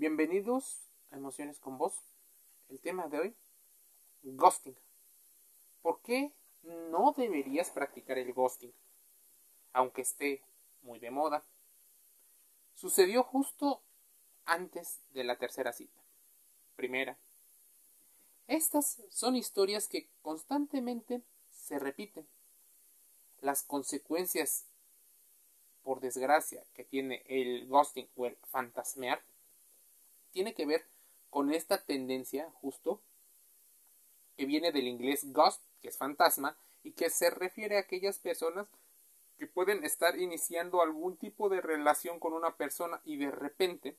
Bienvenidos a Emociones con Vos. El tema de hoy, ghosting. ¿Por qué no deberías practicar el ghosting? Aunque esté muy de moda. Sucedió justo antes de la tercera cita. Primera. Estas son historias que constantemente se repiten. Las consecuencias, por desgracia, que tiene el ghosting o el fantasmear tiene que ver con esta tendencia justo que viene del inglés ghost, que es fantasma, y que se refiere a aquellas personas que pueden estar iniciando algún tipo de relación con una persona y de repente,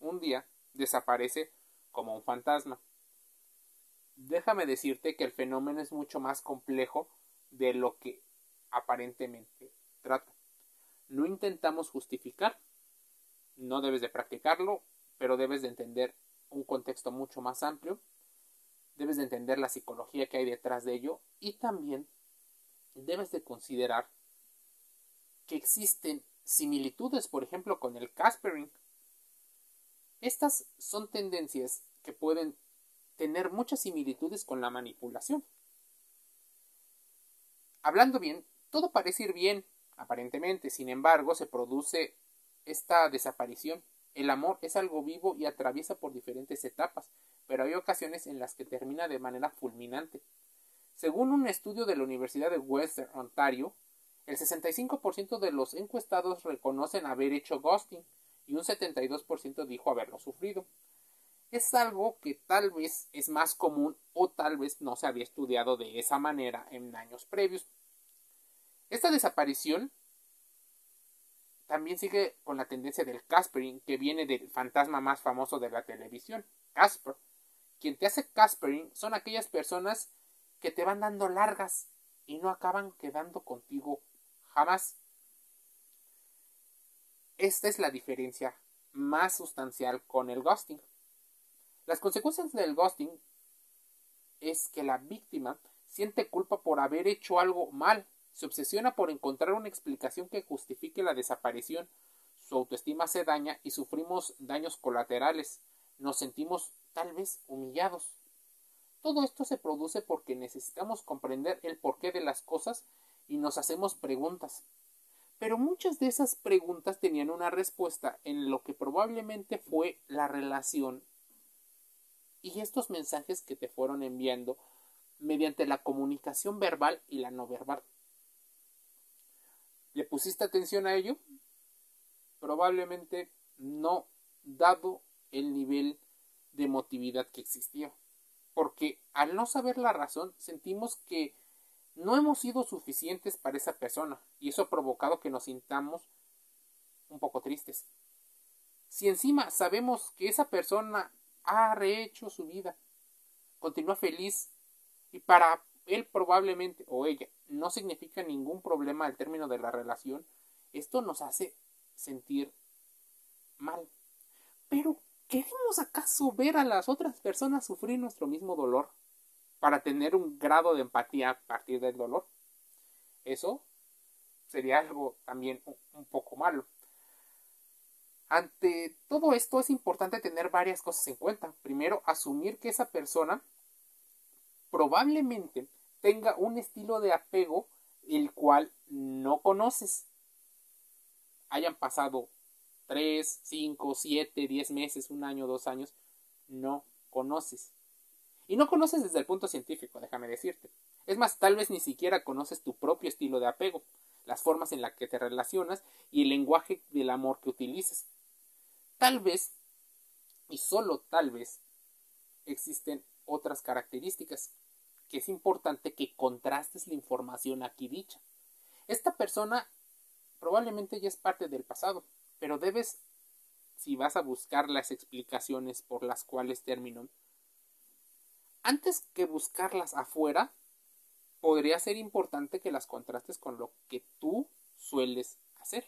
un día, desaparece como un fantasma. Déjame decirte que el fenómeno es mucho más complejo de lo que aparentemente trata. No intentamos justificar, no debes de practicarlo, pero debes de entender un contexto mucho más amplio, debes de entender la psicología que hay detrás de ello y también debes de considerar que existen similitudes, por ejemplo, con el Caspering. Estas son tendencias que pueden tener muchas similitudes con la manipulación. Hablando bien, todo parece ir bien, aparentemente, sin embargo, se produce esta desaparición el amor es algo vivo y atraviesa por diferentes etapas, pero hay ocasiones en las que termina de manera fulminante. Según un estudio de la Universidad de Western Ontario, el 65% de los encuestados reconocen haber hecho ghosting y un 72% dijo haberlo sufrido. Es algo que tal vez es más común o tal vez no se había estudiado de esa manera en años previos. Esta desaparición también sigue con la tendencia del Caspering, que viene del fantasma más famoso de la televisión, Casper. Quien te hace Caspering son aquellas personas que te van dando largas y no acaban quedando contigo jamás. Esta es la diferencia más sustancial con el ghosting. Las consecuencias del ghosting es que la víctima siente culpa por haber hecho algo mal se obsesiona por encontrar una explicación que justifique la desaparición. Su autoestima se daña y sufrimos daños colaterales. Nos sentimos tal vez humillados. Todo esto se produce porque necesitamos comprender el porqué de las cosas y nos hacemos preguntas. Pero muchas de esas preguntas tenían una respuesta en lo que probablemente fue la relación y estos mensajes que te fueron enviando mediante la comunicación verbal y la no verbal. ¿Le pusiste atención a ello? Probablemente no, dado el nivel de emotividad que existía. Porque al no saber la razón, sentimos que no hemos sido suficientes para esa persona y eso ha provocado que nos sintamos un poco tristes. Si encima sabemos que esa persona ha rehecho su vida, continúa feliz y para él probablemente o ella no significa ningún problema al término de la relación, esto nos hace sentir mal. Pero, ¿queremos acaso ver a las otras personas sufrir nuestro mismo dolor para tener un grado de empatía a partir del dolor? Eso sería algo también un poco malo. Ante todo esto es importante tener varias cosas en cuenta. Primero, asumir que esa persona probablemente tenga un estilo de apego el cual no conoces. Hayan pasado 3, 5, 7, 10 meses, un año, dos años, no conoces. Y no conoces desde el punto científico, déjame decirte. Es más, tal vez ni siquiera conoces tu propio estilo de apego, las formas en las que te relacionas y el lenguaje del amor que utilizas. Tal vez, y solo tal vez, existen otras características que es importante que contrastes la información aquí dicha. Esta persona probablemente ya es parte del pasado, pero debes, si vas a buscar las explicaciones por las cuales terminó, antes que buscarlas afuera, podría ser importante que las contrastes con lo que tú sueles hacer.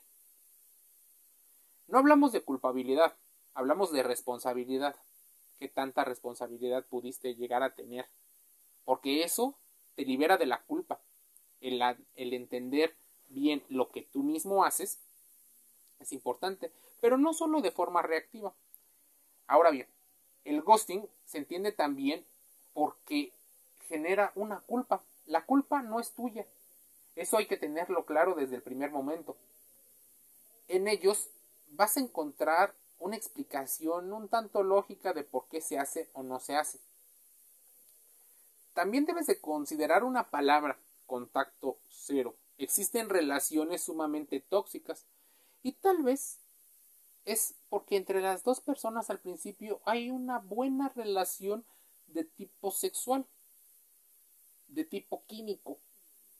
No hablamos de culpabilidad, hablamos de responsabilidad. ¿Qué tanta responsabilidad pudiste llegar a tener porque eso te libera de la culpa. El, el entender bien lo que tú mismo haces es importante, pero no solo de forma reactiva. Ahora bien, el ghosting se entiende también porque genera una culpa. La culpa no es tuya. Eso hay que tenerlo claro desde el primer momento. En ellos vas a encontrar una explicación un tanto lógica de por qué se hace o no se hace. También debes de considerar una palabra, contacto cero. Existen relaciones sumamente tóxicas y tal vez es porque entre las dos personas al principio hay una buena relación de tipo sexual, de tipo químico,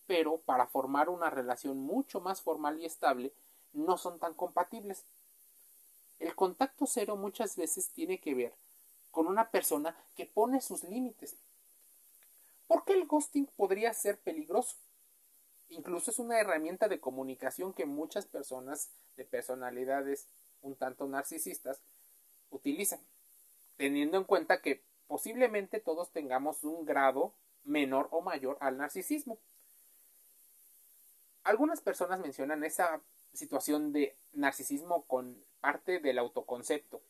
pero para formar una relación mucho más formal y estable no son tan compatibles. El contacto cero muchas veces tiene que ver con una persona que pone sus límites. ¿Por qué el ghosting podría ser peligroso? Incluso es una herramienta de comunicación que muchas personas de personalidades un tanto narcisistas utilizan, teniendo en cuenta que posiblemente todos tengamos un grado menor o mayor al narcisismo. Algunas personas mencionan esa situación de narcisismo con parte del autoconcepto,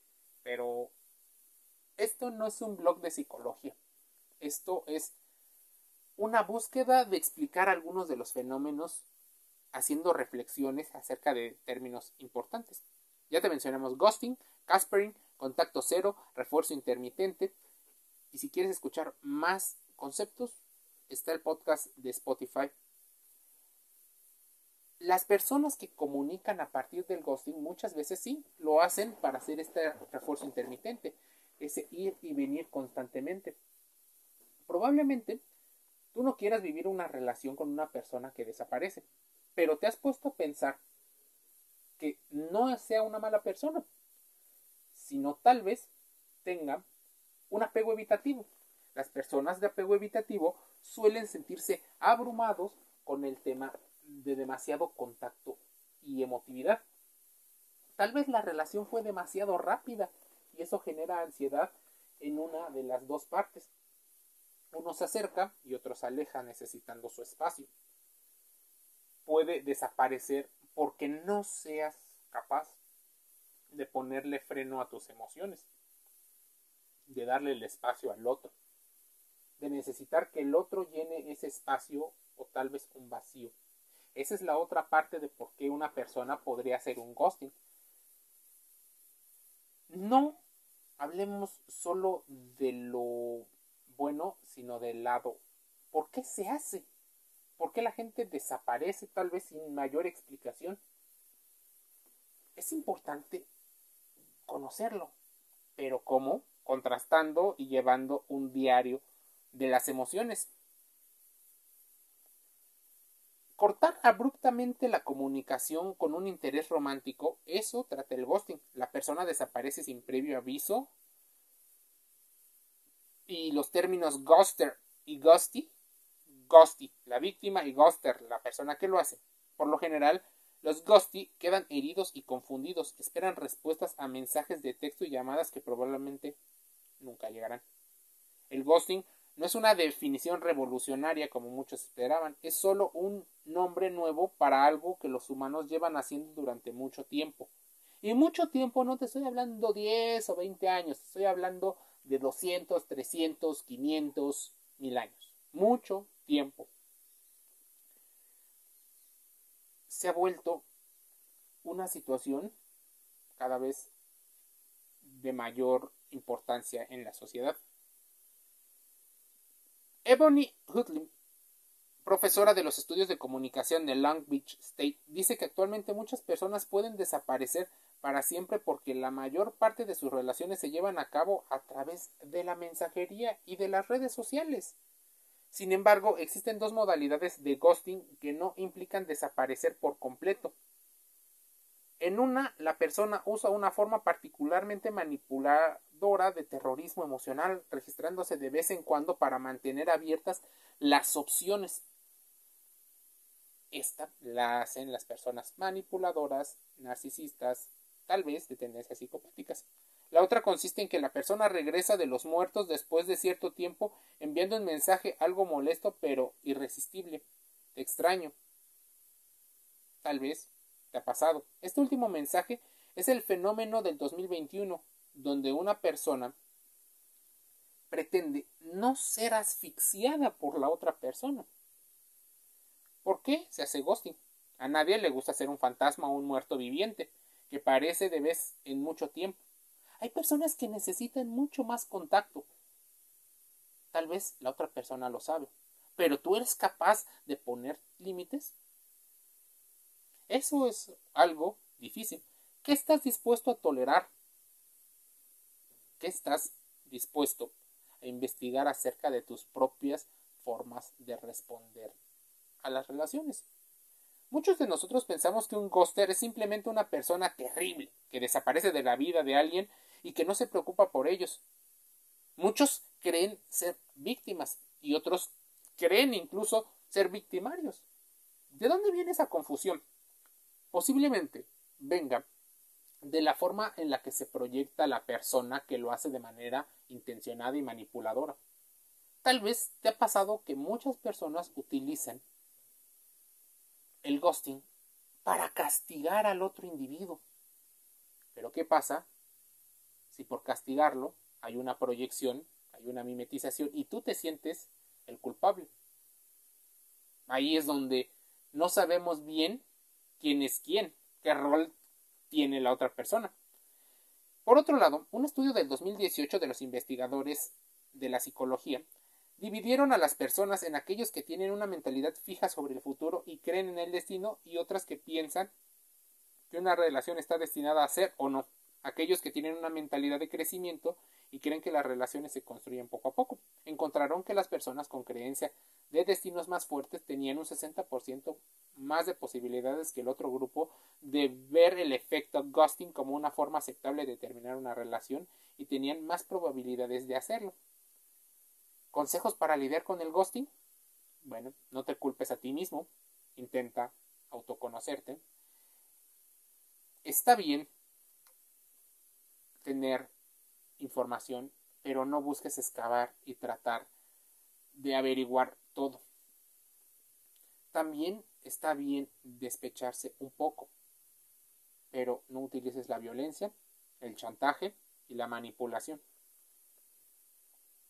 pero esto no es un blog de psicología. Esto es una búsqueda de explicar algunos de los fenómenos haciendo reflexiones acerca de términos importantes. Ya te mencionamos ghosting, caspering, contacto cero, refuerzo intermitente. Y si quieres escuchar más conceptos, está el podcast de Spotify. Las personas que comunican a partir del ghosting muchas veces sí lo hacen para hacer este refuerzo intermitente, ese ir y venir constantemente. Probablemente tú no quieras vivir una relación con una persona que desaparece, pero te has puesto a pensar que no sea una mala persona, sino tal vez tenga un apego evitativo. Las personas de apego evitativo suelen sentirse abrumados con el tema de demasiado contacto y emotividad. Tal vez la relación fue demasiado rápida y eso genera ansiedad en una de las dos partes. Uno se acerca y otro se aleja necesitando su espacio. Puede desaparecer porque no seas capaz de ponerle freno a tus emociones, de darle el espacio al otro, de necesitar que el otro llene ese espacio o tal vez un vacío. Esa es la otra parte de por qué una persona podría hacer un ghosting. No hablemos solo de lo bueno, sino del lado. ¿Por qué se hace? ¿Por qué la gente desaparece tal vez sin mayor explicación? Es importante conocerlo, pero ¿cómo? Contrastando y llevando un diario de las emociones. Cortar abruptamente la comunicación con un interés romántico, eso trata el ghosting. La persona desaparece sin previo aviso. Y los términos ghoster y ghosty ghosty, la víctima, y ghoster, la persona que lo hace. Por lo general, los ghosty quedan heridos y confundidos, esperan respuestas a mensajes de texto y llamadas que probablemente nunca llegarán. El ghosting no es una definición revolucionaria como muchos esperaban, es solo un nombre nuevo para algo que los humanos llevan haciendo durante mucho tiempo. Y mucho tiempo no te estoy hablando 10 o 20 años, estoy hablando de 200, 300, 500, mil años. Mucho tiempo, se ha vuelto una situación cada vez de mayor importancia en la sociedad. Ebony Hudlin, profesora de los estudios de comunicación de Long Beach State, dice que actualmente muchas personas pueden desaparecer para siempre porque la mayor parte de sus relaciones se llevan a cabo a través de la mensajería y de las redes sociales. Sin embargo, existen dos modalidades de ghosting que no implican desaparecer por completo. En una, la persona usa una forma particularmente manipuladora de terrorismo emocional, registrándose de vez en cuando para mantener abiertas las opciones. Esta la hacen las personas manipuladoras, narcisistas, tal vez de tendencias psicopáticas. La otra consiste en que la persona regresa de los muertos después de cierto tiempo enviando un mensaje algo molesto pero irresistible. extraño. Tal vez ha pasado. Este último mensaje es el fenómeno del 2021. donde una persona pretende no ser asfixiada por la otra persona. ¿Por qué se hace ghosting? A nadie le gusta ser un fantasma o un muerto viviente, que parece de vez en mucho tiempo. Hay personas que necesitan mucho más contacto. Tal vez la otra persona lo sabe, pero tú eres capaz de poner límites. Eso es algo difícil. ¿Qué estás dispuesto a tolerar? ¿Qué estás dispuesto a investigar acerca de tus propias formas de responder a las relaciones? Muchos de nosotros pensamos que un ghoster es simplemente una persona terrible, que desaparece de la vida de alguien y que no se preocupa por ellos. Muchos creen ser víctimas y otros creen incluso ser victimarios. ¿De dónde viene esa confusión? Posiblemente venga de la forma en la que se proyecta la persona que lo hace de manera intencionada y manipuladora. Tal vez te ha pasado que muchas personas utilizan el ghosting para castigar al otro individuo. Pero ¿qué pasa si por castigarlo hay una proyección, hay una mimetización y tú te sientes el culpable? Ahí es donde no sabemos bien quién es quién, qué rol tiene la otra persona. Por otro lado, un estudio del 2018 de los investigadores de la psicología Dividieron a las personas en aquellos que tienen una mentalidad fija sobre el futuro y creen en el destino y otras que piensan que una relación está destinada a ser o no. Aquellos que tienen una mentalidad de crecimiento y creen que las relaciones se construyen poco a poco. Encontraron que las personas con creencia de destinos más fuertes tenían un 60% más de posibilidades que el otro grupo de ver el efecto ghosting como una forma aceptable de terminar una relación y tenían más probabilidades de hacerlo. ¿Consejos para lidiar con el ghosting? Bueno, no te culpes a ti mismo, intenta autoconocerte. Está bien tener información, pero no busques excavar y tratar de averiguar todo. También está bien despecharse un poco, pero no utilices la violencia, el chantaje y la manipulación.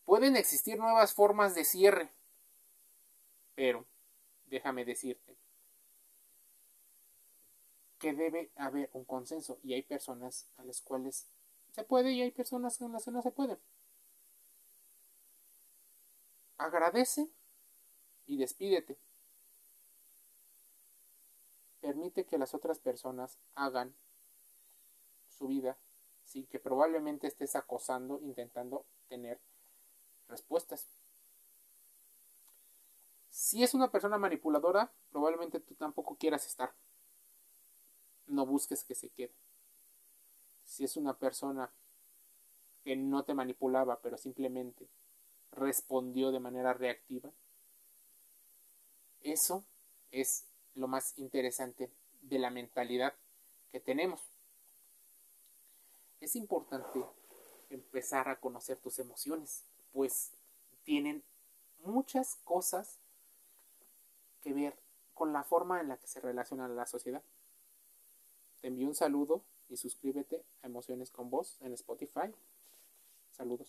Pueden existir nuevas formas de cierre, pero déjame decirte que debe haber un consenso y hay personas a las cuales se puede y hay personas con las que no se puede. Agradece y despídete. Permite que las otras personas hagan su vida sin que probablemente estés acosando, intentando tener respuestas. Si es una persona manipuladora, probablemente tú tampoco quieras estar. No busques que se quede. Si es una persona que no te manipulaba, pero simplemente respondió de manera reactiva, eso es lo más interesante de la mentalidad que tenemos. Es importante empezar a conocer tus emociones pues tienen muchas cosas que ver con la forma en la que se relaciona la sociedad. Te envío un saludo y suscríbete a Emociones con Voz en Spotify. Saludos.